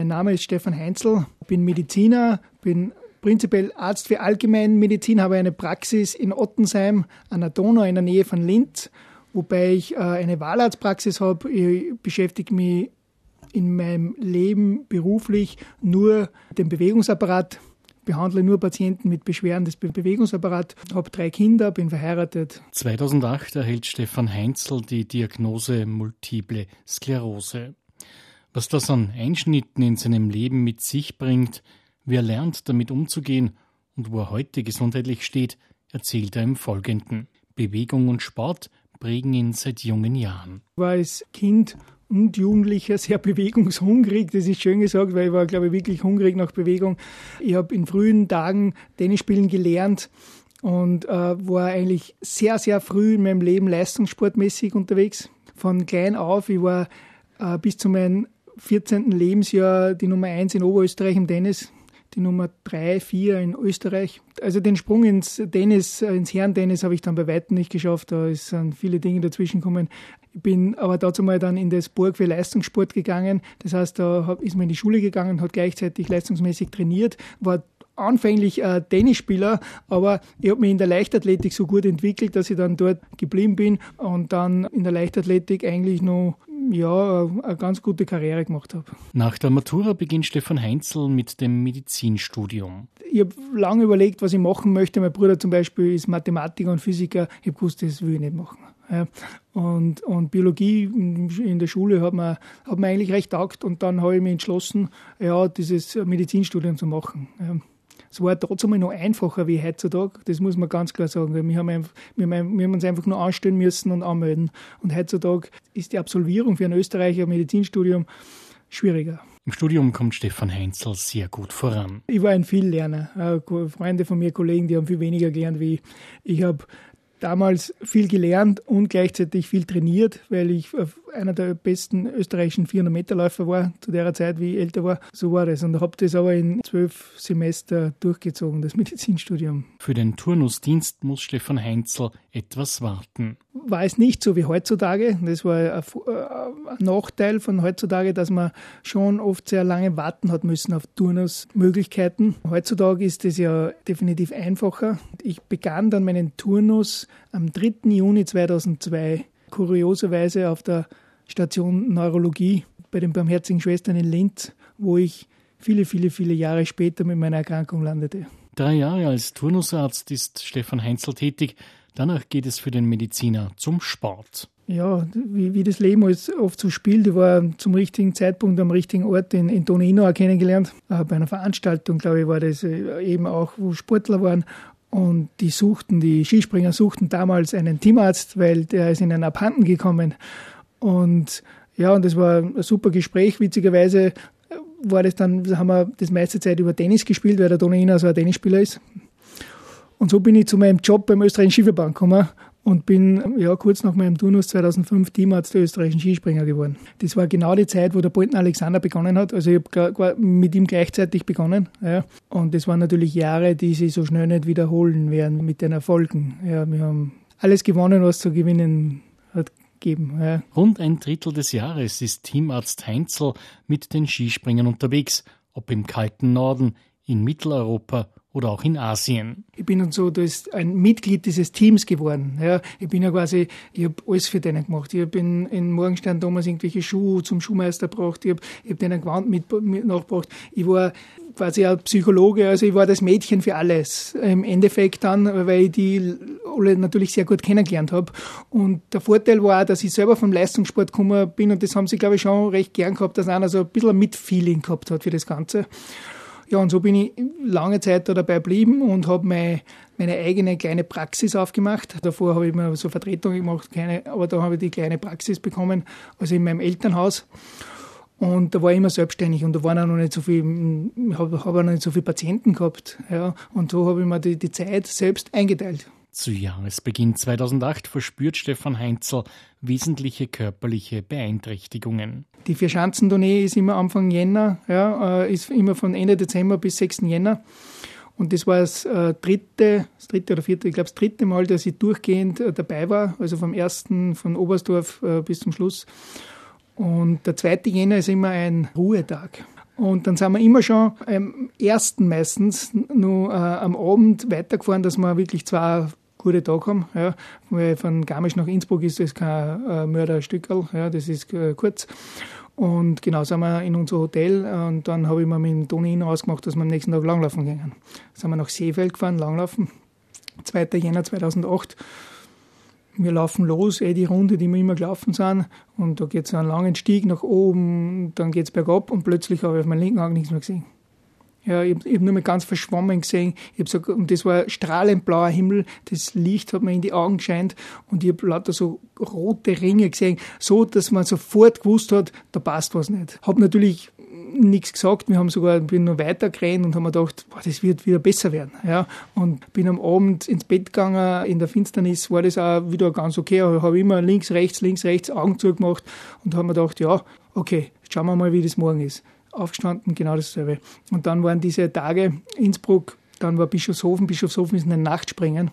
Mein Name ist Stefan Heinzel, bin Mediziner, bin prinzipiell Arzt für Allgemeinmedizin, habe eine Praxis in Ottensheim an der Donau in der Nähe von Linz, wobei ich äh, eine Wahlarztpraxis habe. Ich beschäftige mich in meinem Leben beruflich nur dem Bewegungsapparat, behandle nur Patienten mit Beschwerden des Bewegungsapparats, habe drei Kinder, bin verheiratet. 2008 erhält Stefan Heinzel die Diagnose Multiple Sklerose. Was das an Einschnitten in seinem Leben mit sich bringt, wie er lernt, damit umzugehen und wo er heute gesundheitlich steht, erzählt er im Folgenden. Bewegung und Sport prägen ihn seit jungen Jahren. Ich war als Kind und Jugendlicher sehr bewegungshungrig. Das ist schön gesagt, weil ich war, glaube ich, wirklich hungrig nach Bewegung. Ich habe in frühen Tagen Tennis spielen gelernt und äh, war eigentlich sehr, sehr früh in meinem Leben leistungssportmäßig unterwegs. Von klein auf, ich war äh, bis zu meinem 14. Lebensjahr die Nummer 1 in Oberösterreich im Tennis die Nummer 3, 4 in Österreich. Also den Sprung ins Tennis, äh, ins Herrentennis habe ich dann bei weitem nicht geschafft. Da sind viele Dinge dazwischen gekommen. Ich bin aber dazu mal dann in das Burg für Leistungssport gegangen. Das heißt, da ist man in die Schule gegangen, hat gleichzeitig leistungsmäßig trainiert, war anfänglich äh, Tennisspieler, aber ich habe mich in der Leichtathletik so gut entwickelt, dass ich dann dort geblieben bin und dann in der Leichtathletik eigentlich noch ja, eine ganz gute Karriere gemacht habe. Nach der Matura beginnt Stefan Heinzel mit dem Medizinstudium. Ich habe lange überlegt, was ich machen möchte. Mein Bruder zum Beispiel ist Mathematiker und Physiker. Ich habe gewusst, das will ich nicht machen. Ja. Und, und, Biologie in der Schule hat mir, hat mir eigentlich recht taugt und dann habe ich mich entschlossen, ja, dieses Medizinstudium zu machen. Ja. Es war trotzdem noch einfacher wie heutzutage, das muss man ganz klar sagen. Wir haben, einfach, wir, haben, wir haben uns einfach nur anstellen müssen und anmelden. Und heutzutage ist die Absolvierung für ein Österreicher Medizinstudium schwieriger. Im Studium kommt Stefan Heinzel sehr gut voran. Ich war ein Viellerner. Äh, Freunde von mir, Kollegen, die haben viel weniger gelernt wie ich. Ich habe damals viel gelernt und gleichzeitig viel trainiert, weil ich einer der besten österreichischen 400-Meter-Läufer war zu der Zeit, wie ich älter war. So war das. Und habe das aber in zwölf Semester durchgezogen, das Medizinstudium. Für den Turnusdienst muss Stefan Heinzel etwas warten. War es nicht so wie heutzutage. Das war ein, ein Nachteil von heutzutage, dass man schon oft sehr lange warten hat müssen auf Turnusmöglichkeiten. Heutzutage ist es ja definitiv einfacher. Ich begann dann meinen Turnus am 3. Juni 2002 kurioserweise auf der Station Neurologie bei den Barmherzigen Schwestern in Linz, wo ich viele, viele, viele Jahre später mit meiner Erkrankung landete. Drei Jahre als Turnusarzt ist Stefan Heinzel tätig. Danach geht es für den Mediziner zum Sport. Ja, wie, wie das Leben oft so spielt. Ich war zum richtigen Zeitpunkt am richtigen Ort in, in Tonino kennengelernt. Äh, bei einer Veranstaltung, glaube ich, war das äh, eben auch, wo Sportler waren. Und die suchten, die Skispringer suchten damals einen Teamarzt, weil der ist ihnen abhanden gekommen. Und ja, und das war ein super Gespräch. Witzigerweise war das dann, haben wir das meiste Zeit über Tennis gespielt, weil der Donina so ein Tennisspieler ist. Und so bin ich zu meinem Job beim österreichischen Skiverband gekommen und bin ja kurz nach meinem Turnus 2005 Teamarzt der österreichischen Skispringer geworden. Das war genau die Zeit, wo der Bolton Alexander begonnen hat. Also ich habe mit ihm gleichzeitig begonnen. Ja. Und das waren natürlich Jahre, die sich so schnell nicht wiederholen werden mit den Erfolgen. Ja, wir haben alles gewonnen, was zu gewinnen hat Geben, ja. Rund ein Drittel des Jahres ist Teamarzt Heinzel mit den Skispringern unterwegs, ob im kalten Norden, in Mitteleuropa oder auch in Asien. Ich bin und so ein Mitglied dieses Teams geworden. Ja, ich bin ja quasi, ich habe alles für denen gemacht. Ich habe in, in Morgenstern damals irgendwelche Schuhe zum Schuhmeister gebracht. Ich habe hab denen Gewand mit, mit nachgebracht. Ich war quasi ein Psychologe, also ich war das Mädchen für alles. Im Endeffekt dann, weil ich die alle natürlich sehr gut kennengelernt habe. Und der Vorteil war auch, dass ich selber vom Leistungssport gekommen bin und das haben sie, glaube ich, schon recht gern gehabt, dass einer so ein bisschen ein Mitfeeling gehabt hat für das Ganze. Ja, und so bin ich lange Zeit da dabei geblieben und habe meine, meine eigene kleine Praxis aufgemacht. Davor habe ich mir so Vertretungen gemacht, keine, aber da habe ich die kleine Praxis bekommen, also in meinem Elternhaus. Und da war ich immer selbstständig und da waren auch noch nicht so viel, habe hab auch noch nicht so viele Patienten gehabt. Ja. Und so habe ich mir die, die Zeit selbst eingeteilt. Zu Jahresbeginn 2008 verspürt Stefan Heinzel wesentliche körperliche Beeinträchtigungen. Die Vierschanzentournee ist immer Anfang Jänner, ja, äh, ist immer von Ende Dezember bis 6. Jänner. Und das war das äh, dritte, das dritte oder vierte, ich glaube das dritte Mal, dass ich durchgehend äh, dabei war, also vom ersten, von Oberstdorf bis zum Schluss. Und der zweite Jänner ist immer ein Ruhetag. Und dann sind wir immer schon am ersten meistens nur äh, am Abend weitergefahren, dass wir wirklich zwei gute Tage haben. Ja. Weil von Garmisch nach Innsbruck ist das kein äh, Mörderstückel, ja, das ist äh, kurz. Und genau sind wir in unser Hotel und dann habe ich mir mit dem Toni ausgemacht, dass wir am nächsten Tag langlaufen gehen. Sind wir nach Seefeld gefahren, langlaufen. 2. Jänner 2008. Wir laufen los, eh die Runde, die wir immer gelaufen sind. Und da geht es einen langen Stieg nach oben, dann geht es bergab und plötzlich habe ich auf meinem linken Auge nichts mehr gesehen. Ja, ich habe hab nur mal ganz verschwommen gesehen. Ich hab so, und das war strahlend blauer Himmel. Das Licht hat mir in die Augen gescheint und ich habe lauter so rote Ringe gesehen, so dass man sofort gewusst hat, da passt was nicht. Hab natürlich nichts gesagt. Wir haben sogar, bin noch weiter gerannt und haben mir gedacht, boah, das wird wieder besser werden. Ja, und bin am Abend ins Bett gegangen. In der Finsternis war das auch wieder ganz okay. Ich habe immer links, rechts, links, rechts Augen zugemacht und habe mir gedacht, ja, okay, schauen wir mal, wie das morgen ist aufgestanden, genau dasselbe. Und dann waren diese Tage Innsbruck, dann war Bischofshofen, Bischofshofen ist ein Nachtspringen.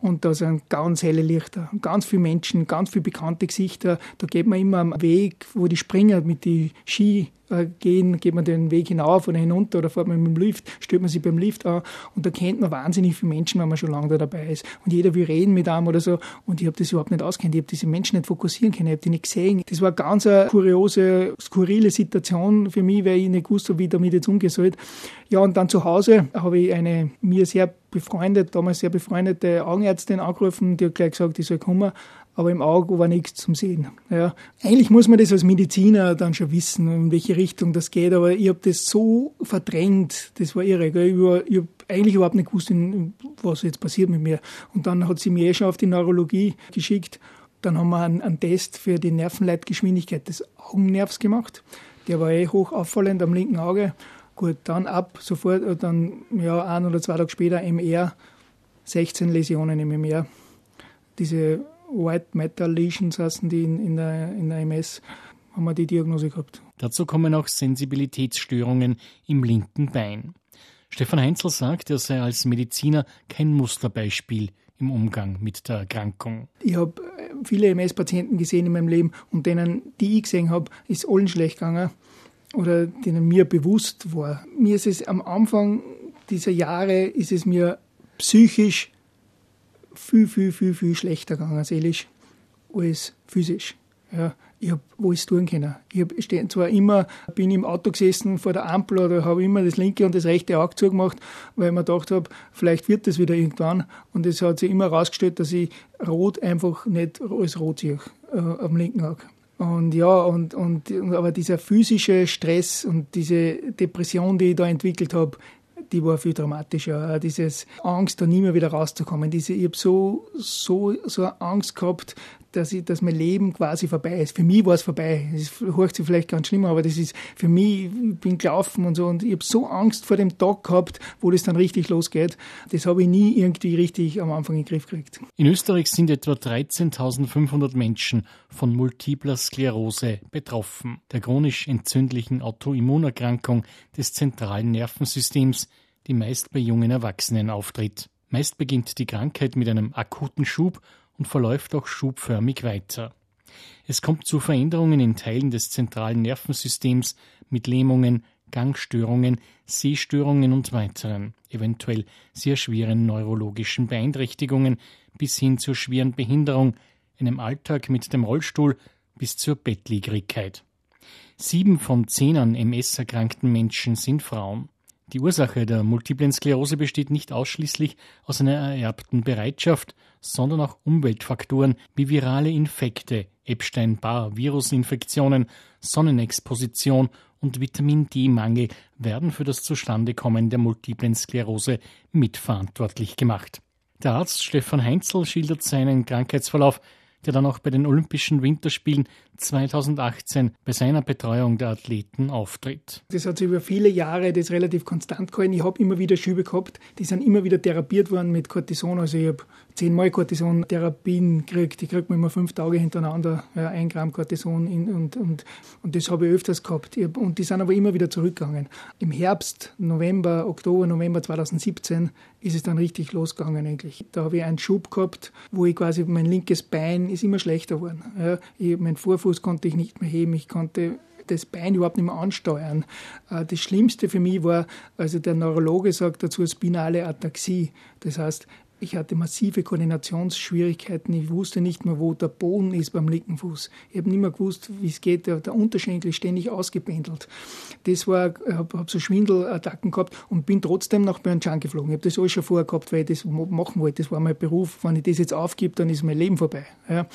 Und da sind ganz helle Lichter, ganz viele Menschen, ganz viele bekannte Gesichter. Da geht man immer am Weg, wo die Springer mit den Ski gehen, geht man den Weg hinauf oder hinunter oder fährt man mit dem Lift, stellt man sich beim Lift an und da kennt man wahnsinnig viele Menschen, wenn man schon lange da dabei ist. Und jeder will reden mit einem oder so und ich habe das überhaupt nicht auskennt. Ich habe diese Menschen nicht fokussieren können, ich habe die nicht gesehen. Das war ganz eine kuriose, skurrile Situation für mich, weil ich nicht wusste, wie ich damit jetzt umgehen soll. Ja, und dann zu Hause habe ich eine mir sehr befreundete, damals sehr befreundete Augenärztin angerufen, die hat gleich gesagt, ich soll kommen aber im Auge war nichts zum Sehen. Ja. Eigentlich muss man das als Mediziner dann schon wissen, in welche Richtung das geht, aber ich habe das so verdrängt, das war irre. Gell. Ich, ich habe eigentlich überhaupt nicht gewusst, was jetzt passiert mit mir. Und dann hat sie mir eh schon auf die Neurologie geschickt. Dann haben wir einen, einen Test für die Nervenleitgeschwindigkeit des Augennervs gemacht. Der war eh hoch auffallend am linken Auge. Gut, dann ab, sofort, dann ja, ein oder zwei Tage später MR, 16 Läsionen im MR. Diese White Matter Lesions heißen die in, in, der, in der MS, haben wir die Diagnose gehabt. Dazu kommen auch Sensibilitätsstörungen im linken Bein. Stefan Heinzel sagt, er sei als Mediziner kein Musterbeispiel im Umgang mit der Erkrankung. Ich habe äh, viele MS-Patienten gesehen in meinem Leben und denen, die ich gesehen habe, ist allen schlecht gegangen oder denen mir bewusst war. Mir ist es am Anfang dieser Jahre, ist es mir psychisch viel, viel, viel, viel schlechter gegangen seelisch als physisch. Ja, ich habe alles tun können. Ich hab zwar immer, bin im Auto gesessen vor der Ampel oder habe immer das linke und das rechte Auge zugemacht, weil ich mir gedacht habe, vielleicht wird das wieder irgendwann. Und es hat sich immer herausgestellt, dass ich rot einfach nicht als rot sehe, äh, am linken Auge. Und ja, und, und, aber dieser physische Stress und diese Depression, die ich da entwickelt habe, die war viel dramatischer. Dieses Angst, da nie mehr wieder rauszukommen. Diese, ich habe so, so, so Angst gehabt, dass, ich, dass mein Leben quasi vorbei ist. Für mich war es vorbei. Das hört sich vielleicht ganz schlimm, aber das ist für mich, ich bin gelaufen und so und ich habe so Angst vor dem Tag gehabt, wo das dann richtig losgeht. Das habe ich nie irgendwie richtig am Anfang in den Griff gekriegt. In Österreich sind etwa 13.500 Menschen von multipler Sklerose betroffen, der chronisch entzündlichen Autoimmunerkrankung des zentralen Nervensystems, die meist bei jungen Erwachsenen auftritt. Meist beginnt die Krankheit mit einem akuten Schub und verläuft auch schubförmig weiter. Es kommt zu Veränderungen in Teilen des zentralen Nervensystems mit Lähmungen, Gangstörungen, Sehstörungen und weiteren, eventuell sehr schweren neurologischen Beeinträchtigungen bis hin zur schweren Behinderung, einem Alltag mit dem Rollstuhl bis zur Bettlägerigkeit. Sieben von zehn an MS erkrankten Menschen sind Frauen. Die Ursache der multiplen Sklerose besteht nicht ausschließlich aus einer ererbten Bereitschaft, sondern auch Umweltfaktoren wie virale Infekte, Epstein-Barr-Virusinfektionen, Sonnenexposition und Vitamin D-Mangel werden für das Zustandekommen der multiplen Sklerose mitverantwortlich gemacht. Der Arzt Stefan Heinzel schildert seinen Krankheitsverlauf der dann auch bei den Olympischen Winterspielen 2018 bei seiner Betreuung der Athleten auftritt. Das hat sich über viele Jahre das relativ konstant gehalten. Ich habe immer wieder Schübe gehabt, die sind immer wieder therapiert worden mit Cortison. Also ich habe zehnmal Cortison-Therapien gekriegt. Ich kriege immer fünf Tage hintereinander ja, ein Gramm Cortison in, und, und, und das habe ich öfters gehabt. Hab, und die sind aber immer wieder zurückgegangen. Im Herbst, November, Oktober, November 2017 ist es dann richtig losgegangen eigentlich. Da habe ich einen Schub gehabt, wo ich quasi mein linkes Bein ist immer schlechter geworden. Ja, ich, mein Vorfuß konnte ich nicht mehr heben, ich konnte das Bein überhaupt nicht mehr ansteuern. Äh, das Schlimmste für mich war, also der Neurologe sagt dazu spinale Ataxie. Das heißt, ich hatte massive Koordinationsschwierigkeiten. Ich wusste nicht mehr, wo der Boden ist beim linken Fuß. Ich habe nicht mehr gewusst, wie es geht. Der, Unterschenkel ist ständig ausgependelt. Das war, ich habe hab so Schwindelattacken gehabt und bin trotzdem nach Pyeongchang geflogen. Ich habe das alles schon vorher gehabt, weil ich das machen wollte. Das war mein Beruf. Wenn ich das jetzt aufgebe, dann ist mein Leben vorbei. Ja.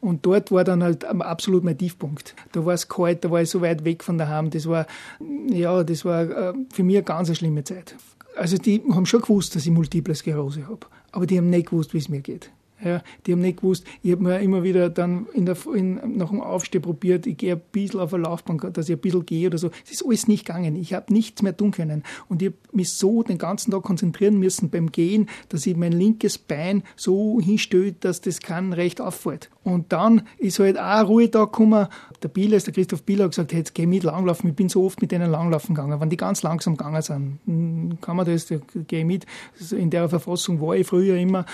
Und dort war dann halt absolut mein Tiefpunkt. Da war es kalt, da war ich so weit weg von daheim. Das war, ja, das war äh, für mich eine ganz schlimme Zeit. Also die haben schon gewusst, dass ich Multiple Sklerose habe aber die haben nicht gewusst, wie es mir geht. Ja, die haben nicht gewusst, ich habe mir immer wieder dann in der, in, nach dem Aufstehen probiert, ich gehe ein bisschen auf eine Laufbahn, dass ich ein bisschen gehe oder so. Es ist alles nicht gegangen. Ich habe nichts mehr tun können. Und ich habe mich so den ganzen Tag konzentrieren müssen beim Gehen, dass ich mein linkes Bein so hinstelle, dass das kein recht auffällt. Und dann ist halt auch ein Ruhetag gekommen. Der Bieler, der Christoph Bieler, hat gesagt, hey, jetzt geh mit langlaufen. Ich bin so oft mit denen langlaufen gegangen. Wenn die ganz langsam gegangen sind, hm, kann man das, ich mit. In der Verfassung war ich früher immer.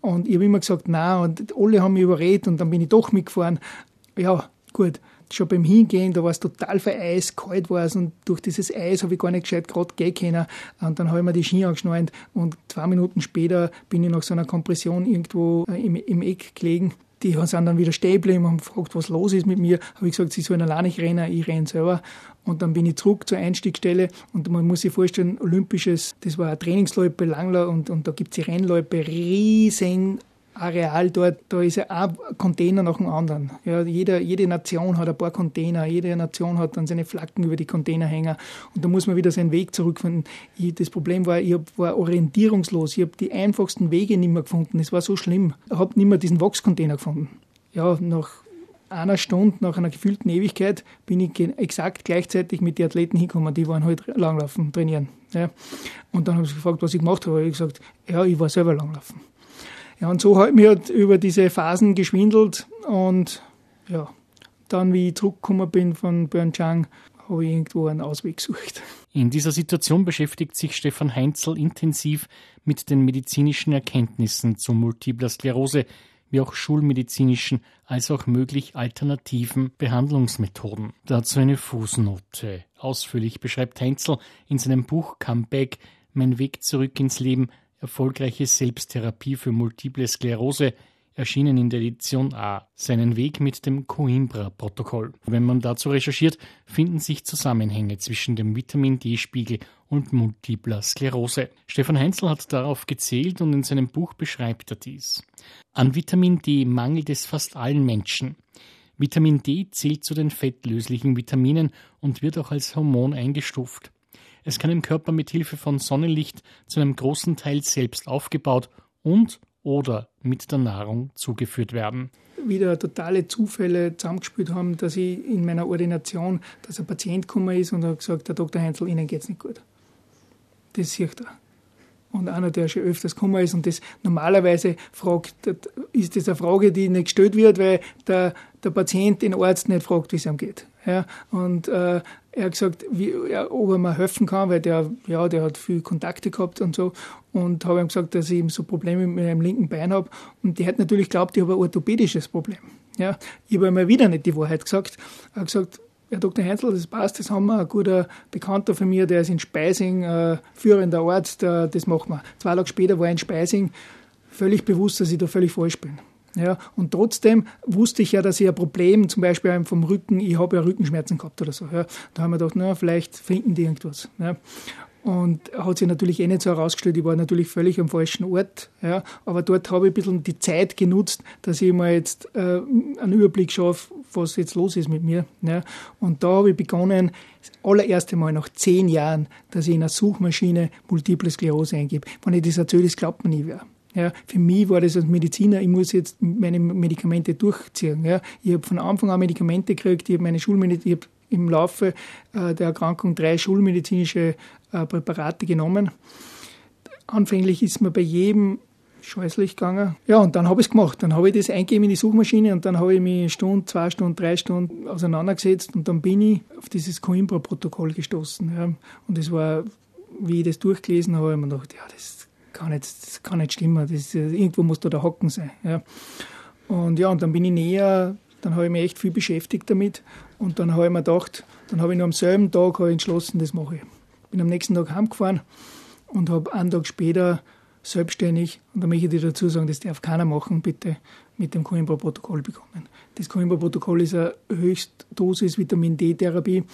Und ich habe immer gesagt, na und alle haben mich überredet und dann bin ich doch mitgefahren. Ja, gut. Schon beim Hingehen, da war es total vereist, kalt war es und durch dieses Eis habe ich gar nicht gescheit gerade gehen können. Und dann habe ich mir die Ski angeschnallt und zwei Minuten später bin ich nach so einer Kompression irgendwo äh, im, im Eck gelegen die sind dann wieder stehen geblieben und haben gefragt, was los ist mit mir. Habe ich gesagt, sie sollen alleine nicht rennen, ich renne selber. Und dann bin ich zurück zur Einstiegsstelle und man muss sich vorstellen, olympisches, das war eine Trainingsloipe, Langler und, und da gibt es die Rennloipe, riesen Areal dort, da ist ja ein Container nach dem anderen. Ja, jeder, jede Nation hat ein paar Container, jede Nation hat dann seine Flaggen über die Container hängen und da muss man wieder seinen Weg zurückfinden. Ich, das Problem war, ich war orientierungslos, ich habe die einfachsten Wege nicht mehr gefunden, es war so schlimm. Ich habe nicht mehr diesen Wachscontainer gefunden. Ja, nach einer Stunde, nach einer gefühlten Ewigkeit, bin ich exakt gleichzeitig mit den Athleten hingekommen, die waren halt langlaufen, trainieren. Ja. Und dann haben sie gefragt, was ich gemacht habe. Ich gesagt, ja, ich war selber langlaufen. Ja, und so hat mir über diese Phasen geschwindelt und ja, dann, wie ich zurückgekommen bin von Pyeongchang, habe ich irgendwo einen Ausweg gesucht. In dieser Situation beschäftigt sich Stefan Heinzel intensiv mit den medizinischen Erkenntnissen zu multipler Sklerose, wie auch schulmedizinischen als auch möglich alternativen Behandlungsmethoden. Dazu eine Fußnote. Ausführlich beschreibt Heinzel in seinem Buch Comeback Mein Weg zurück ins Leben Erfolgreiche Selbsttherapie für Multiple Sklerose, erschienen in der Edition A, seinen Weg mit dem Coimbra-Protokoll. Wenn man dazu recherchiert, finden sich Zusammenhänge zwischen dem Vitamin D-Spiegel und multipler Sklerose. Stefan Heinzel hat darauf gezählt und in seinem Buch beschreibt er dies. An Vitamin D mangelt es fast allen Menschen. Vitamin D zählt zu den fettlöslichen Vitaminen und wird auch als Hormon eingestuft. Es kann im Körper mit Hilfe von Sonnenlicht zu einem großen Teil selbst aufgebaut und oder mit der Nahrung zugeführt werden. Wieder totale Zufälle zusammengespielt haben, dass ich in meiner Ordination, dass ein Patient gekommen ist und hat gesagt, der Dr. Heinzel, Ihnen geht es nicht gut. Das sieht er. Und einer, der schon öfters gekommen ist und das normalerweise fragt, ist das eine Frage, die nicht gestellt wird, weil der, der Patient den Arzt nicht fragt, wie es ihm geht. Ja, und äh, er hat gesagt, wie, ja, ob er mir helfen kann, weil der, ja, der hat viel Kontakte gehabt und so. Und habe ihm gesagt, dass ich eben so Probleme mit meinem linken Bein habe. Und der hat natürlich geglaubt, ich habe ein orthopädisches Problem. Ja, ich habe ihm wieder nicht die Wahrheit gesagt. Er hat gesagt, Herr Dr. Heinzel, das passt, das haben wir. Ein guter Bekannter von mir, der ist in Speising, äh, führender Arzt, äh, das machen wir. Zwei Tage später war er in Speising, völlig bewusst, dass ich da völlig falsch bin. Ja, und trotzdem wusste ich ja, dass ich ein Problem, zum Beispiel vom Rücken, ich habe ja Rückenschmerzen gehabt oder so. Ja. Da haben wir gedacht, na, vielleicht finden die irgendwas. Ja. Und hat sich natürlich eh nicht so herausgestellt, ich war natürlich völlig am falschen Ort. Ja. Aber dort habe ich ein bisschen die Zeit genutzt, dass ich mal jetzt äh, einen Überblick schaffe, was jetzt los ist mit mir. Ja. Und da habe ich begonnen, das allererste Mal nach zehn Jahren, dass ich in einer Suchmaschine Multiple Sklerose eingebe. Wenn ich das erzähle, das glaubt man nie wer. Ja, für mich war das als Mediziner, ich muss jetzt meine Medikamente durchziehen. Ja. Ich habe von Anfang an Medikamente gekriegt, ich habe meine Schulmedizin, ich habe im Laufe äh, der Erkrankung drei schulmedizinische äh, Präparate genommen. Anfänglich ist mir bei jedem scheußlich gegangen. Ja, und dann habe ich es gemacht. Dann habe ich das eingegeben in die Suchmaschine und dann habe ich mich eine Stunde, zwei Stunden, drei Stunden auseinandergesetzt und dann bin ich auf dieses Coimbra-Protokoll gestoßen. Ja. Und es war, wie ich das durchgelesen habe, habe ich mir gedacht, ja, das kann nicht, das kann nicht stimmen. Das, irgendwo muss da der Hocken sein. Ja. Und ja, und dann bin ich näher dann habe ich mich echt viel beschäftigt damit und dann habe ich mir gedacht, dann habe ich noch am selben Tag entschlossen, das mache ich. Bin am nächsten Tag heimgefahren und habe einen Tag später selbstständig, und da möchte ich dir dazu sagen, das darf keiner machen, bitte mit dem Coimbra-Protokoll begonnen. Das Coimbra-Protokoll ist eine Höchstdosis Vitamin D-Therapie,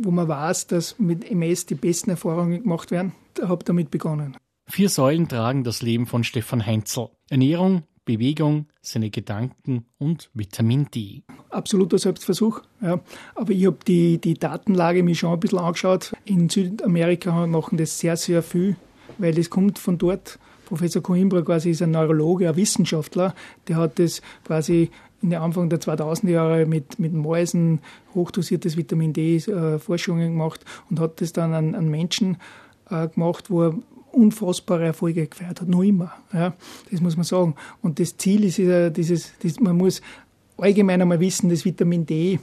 wo man weiß, dass mit MS die besten Erfahrungen gemacht werden. Ich habe damit begonnen. Vier Säulen tragen das Leben von Stefan Heinzel. Ernährung, Bewegung, seine Gedanken und Vitamin D. Absoluter Selbstversuch. Ja. Aber ich habe die, die Datenlage mir schon ein bisschen angeschaut. In Südamerika machen das sehr, sehr viel, weil das kommt von dort. Professor Coimbra quasi ist ein Neurologe, ein Wissenschaftler, der hat das quasi in den Anfang der 2000er Jahre mit, mit Mäusen hochdosiertes Vitamin D äh, gemacht und hat das dann an, an Menschen äh, gemacht, wo er unfassbare Erfolge gefeiert hat, noch immer. Ja, das muss man sagen. Und das Ziel ist ja dieses, das, man muss allgemein einmal wissen, das Vitamin D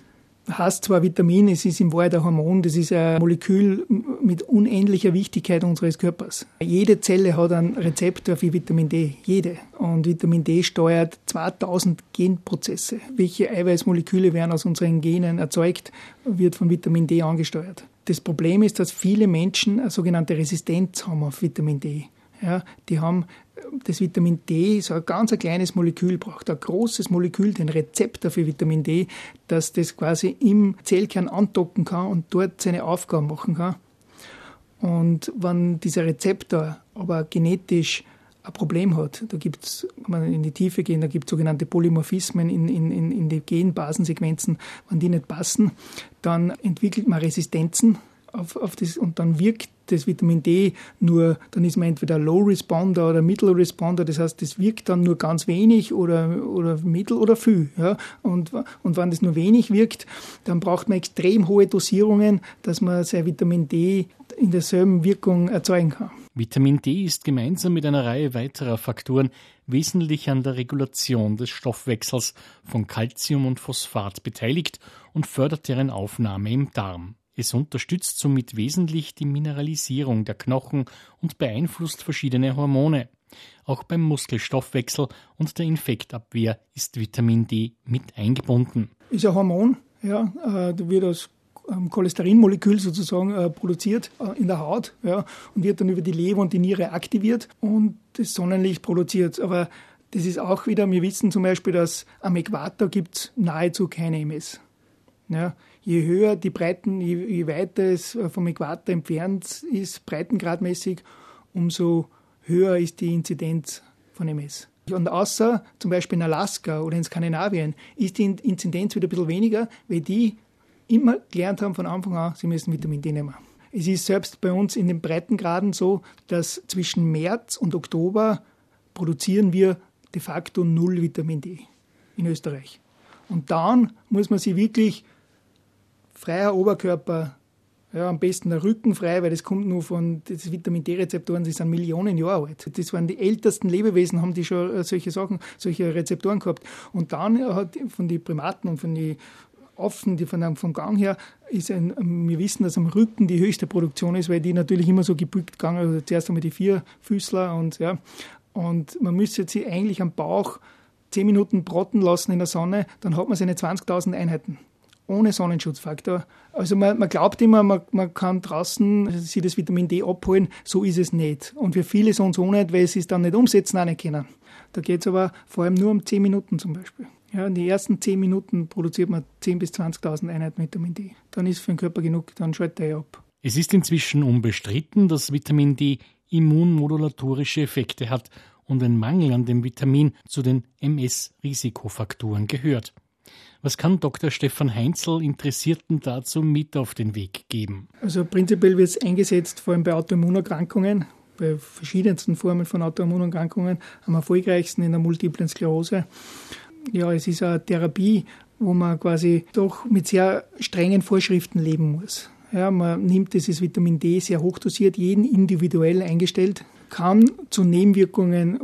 heißt zwar Vitamin, es ist im Wahrheit ein Hormon, das ist ein Molekül mit unendlicher Wichtigkeit unseres Körpers. Jede Zelle hat einen Rezeptor für Vitamin D, jede. Und Vitamin D steuert 2000 Genprozesse. Welche Eiweißmoleküle werden aus unseren Genen erzeugt, wird von Vitamin D angesteuert. Das Problem ist, dass viele Menschen eine sogenannte Resistenz haben auf Vitamin D. Ja, die haben das Vitamin D, so ein ganz ein kleines Molekül, braucht ein großes Molekül, den Rezeptor für Vitamin D, dass das quasi im Zellkern andocken kann und dort seine Aufgaben machen kann. Und wenn dieser Rezeptor aber genetisch ein Problem hat, da gibt es, kann man in die Tiefe gehen, da gibt es sogenannte Polymorphismen in, in, in die Genbasensequenzen, wenn die nicht passen, dann entwickelt man Resistenzen auf, auf das, und dann wirkt das Vitamin D nur, dann ist man entweder Low Responder oder Middle Responder, das heißt, das wirkt dann nur ganz wenig oder, oder mittel oder viel. Ja? Und, und wenn das nur wenig wirkt, dann braucht man extrem hohe Dosierungen, dass man sein Vitamin D in derselben Wirkung erzeugen kann. Vitamin D ist gemeinsam mit einer Reihe weiterer Faktoren wesentlich an der Regulation des Stoffwechsels von Calcium und Phosphat beteiligt und fördert deren Aufnahme im Darm. Es unterstützt somit wesentlich die Mineralisierung der Knochen und beeinflusst verschiedene Hormone. Auch beim Muskelstoffwechsel und der Infektabwehr ist Vitamin D mit eingebunden. Ist ein Hormon, ja, äh, wird ähm, Cholesterinmolekül sozusagen äh, produziert äh, in der Haut ja, und wird dann über die Leber und die Niere aktiviert und das Sonnenlicht produziert. Aber das ist auch wieder, wir wissen zum Beispiel, dass am Äquator gibt es nahezu keine MS. Ja, je höher die Breiten, je, je weiter es äh, vom Äquator entfernt ist, breitengradmäßig, umso höher ist die Inzidenz von MS. Und außer zum Beispiel in Alaska oder in Skandinavien ist die Inzidenz wieder ein bisschen weniger, weil die immer gelernt haben von Anfang an, sie müssen Vitamin D nehmen. Es ist selbst bei uns in den Breitengraden so, dass zwischen März und Oktober produzieren wir de facto null Vitamin D in Österreich. Und dann muss man sich wirklich freier Oberkörper, ja, am besten der Rücken frei, weil das kommt nur von den Vitamin D-Rezeptoren, die sind Millionen Jahre alt. Das waren die ältesten Lebewesen, haben die schon äh, solche Sachen, solche Rezeptoren gehabt. Und dann hat von den Primaten und von den Affen, die von, vom Gang her, ist ein, wir wissen, dass am Rücken die höchste Produktion ist, weil die natürlich immer so gebückt gegangen, also zuerst einmal die vier Füßler und ja. Und man müsste sich eigentlich am Bauch zehn Minuten brotten lassen in der Sonne, dann hat man seine 20.000 Einheiten ohne Sonnenschutzfaktor. Also man, man glaubt immer, man, man, kann draußen sich das Vitamin D abholen, so ist es nicht. Und für viele so und so nicht, weil sie es dann nicht umsetzen auch nicht können. Da geht es aber vor allem nur um 10 Minuten zum Beispiel. Ja, in den ersten 10 Minuten produziert man 10.000 bis 20.000 Einheiten Vitamin D. Dann ist für den Körper genug, dann schaltet er ab. Es ist inzwischen unbestritten, dass Vitamin D immunmodulatorische Effekte hat und ein Mangel an dem Vitamin zu den MS-Risikofaktoren gehört. Was kann Dr. Stefan Heinzel Interessierten dazu mit auf den Weg geben? Also prinzipiell wird es eingesetzt, vor allem bei Autoimmunerkrankungen, bei verschiedensten Formen von Autoimmunerkrankungen, am erfolgreichsten in der multiplen Sklerose. Ja, es ist eine Therapie, wo man quasi doch mit sehr strengen Vorschriften leben muss. Ja, man nimmt dieses Vitamin D sehr hochdosiert, jeden individuell eingestellt, kann zu Nebenwirkungen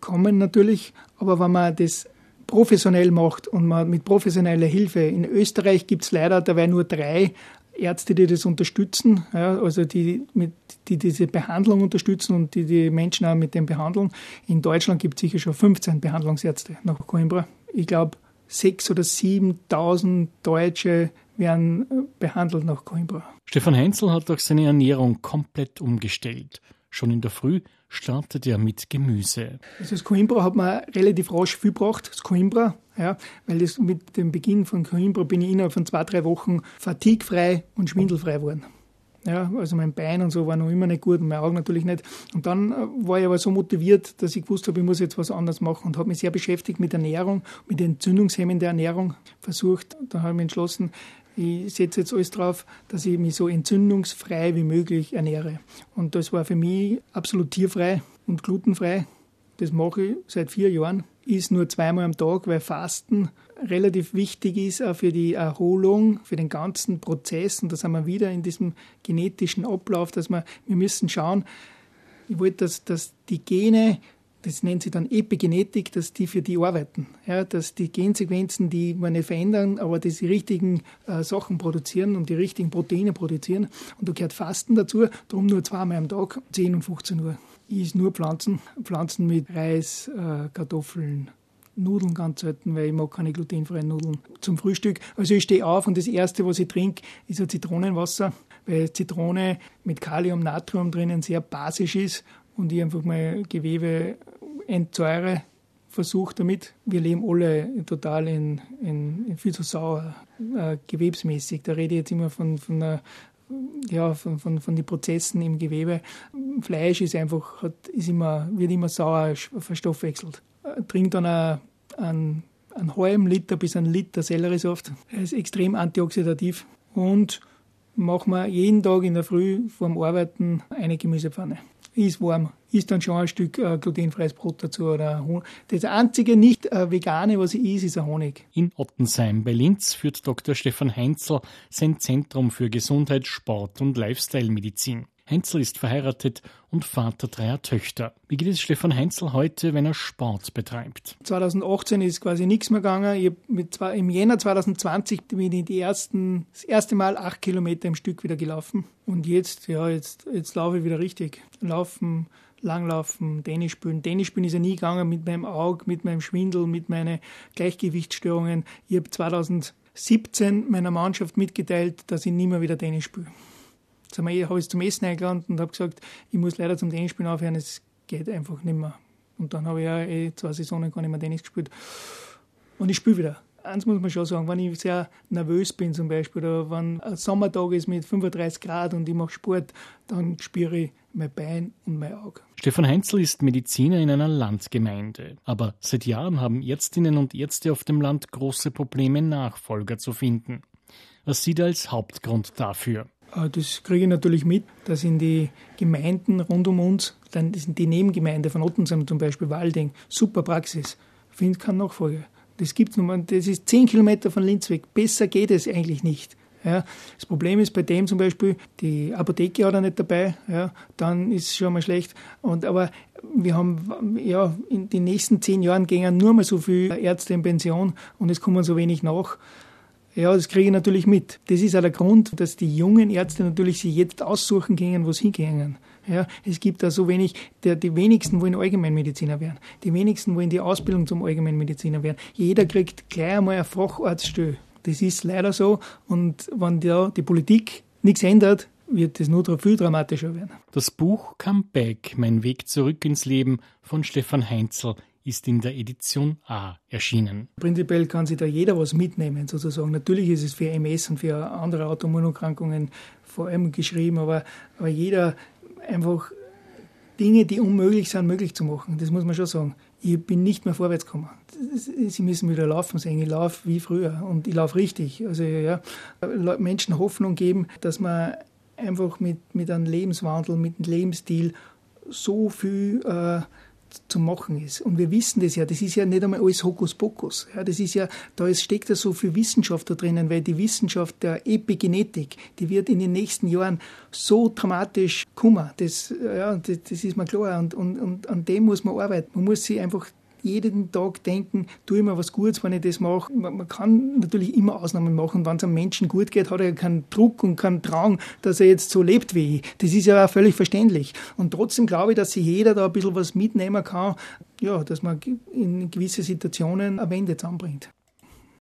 kommen natürlich, aber wenn man das professionell macht und man mit professioneller Hilfe. In Österreich gibt es leider dabei nur drei Ärzte, die das unterstützen, ja, also die, mit, die diese Behandlung unterstützen und die die Menschen auch mit dem behandeln. In Deutschland gibt es sicher schon 15 Behandlungsärzte nach Coimbra. Ich glaube, sechs oder 7.000 Deutsche werden äh, behandelt nach Coimbra. Stefan Heinzel hat auch seine Ernährung komplett umgestellt. Schon in der Früh startet er mit Gemüse. Also das Coimbra hat man relativ rasch viel gebracht, das Coimbra, ja, weil das mit dem Beginn von Coimbra bin ich innerhalb von zwei, drei Wochen fatigfrei und schwindelfrei geworden. Ja, also mein Bein und so war noch immer nicht gut und mein Auge natürlich nicht. Und dann äh, war ich aber so motiviert, dass ich gewusst habe, ich muss jetzt was anderes machen und habe mich sehr beschäftigt mit Ernährung, mit Entzündungshemmen der Ernährung versucht. Dann habe ich mich entschlossen, ich setze jetzt alles drauf, dass ich mich so entzündungsfrei wie möglich ernähre. Und das war für mich absolut tierfrei und glutenfrei. Das mache ich seit vier Jahren. Ist nur zweimal am Tag, weil Fasten relativ wichtig ist auch für die Erholung, für den ganzen Prozess. Und da sind wir wieder in diesem genetischen Ablauf, dass wir, wir müssen schauen, ich wollte, dass, dass die Gene das nennt sich dann Epigenetik, dass die für die arbeiten. Ja, dass die Gensequenzen, die man nicht verändern, aber dass die richtigen äh, Sachen produzieren und die richtigen Proteine produzieren. Und da gehört Fasten dazu, darum nur zweimal am Tag, 10 und 15 Uhr. Esse nur Pflanzen, Pflanzen mit Reis, äh, Kartoffeln, Nudeln ganz selten, weil ich mag keine glutenfreien Nudeln zum Frühstück. Also ich stehe auf und das Erste, was ich trinke, ist ein Zitronenwasser, weil Zitrone mit Kalium, Natrium drinnen sehr basisch ist und ich einfach mal Gewebe entsäure Versuch damit. Wir leben alle total in, in, in viel zu sauer, äh, gewebsmäßig. Da rede ich jetzt immer von, von einer ja, von, von, von den Prozessen im Gewebe. Fleisch ist einfach, hat, ist immer, wird immer sauer verstoffwechselt. Äh, trinkt dann einen, einen halben Liter bis einen Liter Selleriesaft. Er ist extrem antioxidativ und machen wir jeden Tag in der Früh vorm Arbeiten eine Gemüsepfanne ist warm, ist dann schon ein Stück äh, glutenfreies Brot dazu oder Honig. Das einzige nicht äh, vegane, was ich is, ist ein Honig. In Ottensheim bei Linz führt Dr. Stefan Heinzel sein Zentrum für Gesundheit, Sport und Lifestyle-Medizin. Heinzel ist verheiratet und Vater dreier Töchter. Wie geht es Stefan Heinzel heute, wenn er Sport betreibt? 2018 ist quasi nichts mehr gegangen. Ich mit zwei, Im Jänner 2020 bin ich die ersten, das erste Mal acht Kilometer im Stück wieder gelaufen. Und jetzt, ja, jetzt, jetzt laufe ich wieder richtig. Laufen, Langlaufen, Tennis spielen. Tennis spielen ist ja nie gegangen mit meinem Auge, mit meinem Schwindel, mit meinen Gleichgewichtsstörungen. Ich habe 2017 meiner Mannschaft mitgeteilt, dass ich nie mehr wieder Tennis spiele habe ich zum Essen eingeladen und habe gesagt, ich muss leider zum Tennisspielen aufhören, es geht einfach nicht mehr. Und dann habe ich ja eh zwei Saisonen gar nicht mehr Tennis gespielt. Und ich spiele wieder. Eins muss man schon sagen, wenn ich sehr nervös bin zum Beispiel, oder wenn ein Sommertag ist mit 35 Grad und ich mache Sport, dann spüre ich mein Bein und mein Auge. Stefan Heinzel ist Mediziner in einer Landgemeinde. Aber seit Jahren haben Ärztinnen und Ärzte auf dem Land große Probleme, Nachfolger zu finden. Was sieht er als Hauptgrund dafür? Äh, das kriege ich natürlich mit, dass in die Gemeinden rund um uns, dann sind die Nebengemeinde von Ottensheim zum Beispiel, Walding, super Praxis, findet keinen Nachfolger. Das gibt's nur, das ist zehn Kilometer von Linz weg. Besser geht es eigentlich nicht. Ja, das Problem ist bei dem zum Beispiel, die Apotheke hat er nicht dabei, ja, dann ist es schon mal schlecht. Und, aber wir haben, ja, in den nächsten zehn Jahren gehen nur mal so viele Ärzte in Pension und es kommen so wenig nach. Ja, das kriege ich natürlich mit. Das ist auch der Grund, dass die jungen Ärzte natürlich sich jetzt aussuchen gehen, wo sie hingehen. Ja, es gibt da so wenig, der, die wenigsten wollen Allgemeinmediziner werden. Die wenigsten wollen die Ausbildung zum Allgemeinmediziner werden. Jeder kriegt gleich einmal eine Facharztstelle. Das ist leider so. Und wenn da die Politik nichts ändert, wird es nur viel dramatischer werden. Das Buch Comeback, mein Weg zurück ins Leben von Stefan Heinzel ist in der Edition A erschienen. Prinzipiell kann sich da jeder was mitnehmen, sozusagen. Natürlich ist es für MS und für andere Autoimmunerkrankungen vor allem geschrieben, aber, aber jeder einfach Dinge, die unmöglich sind, möglich zu machen. Das muss man schon sagen. Ich bin nicht mehr vorwärts gekommen. Sie müssen wieder laufen sehen. Ich laufe wie früher und ich laufe richtig. Also ja, Menschen Hoffnung geben, dass man einfach mit, mit einem Lebenswandel, mit einem Lebensstil so viel äh, zu machen ist. Und wir wissen das ja, das ist ja nicht einmal alles Hokuspokus. Ja, das ist ja, da steckt ja so viel Wissenschaft da drinnen, weil die Wissenschaft der Epigenetik, die wird in den nächsten Jahren so dramatisch kommen. Das, ja, das, das ist mir klar. Und, und, und an dem muss man arbeiten. Man muss sich einfach jeden Tag denken, tue ich mir was Gutes, wenn ich das mache. Man, man kann natürlich immer Ausnahmen machen. Wenn es einem Menschen gut geht, hat er keinen Druck und keinen Drang, dass er jetzt so lebt wie ich. Das ist ja auch völlig verständlich. Und trotzdem glaube ich, dass sich jeder da ein bisschen was mitnehmen kann, ja, dass man in gewisse Situationen eine Wende zusammenbringt.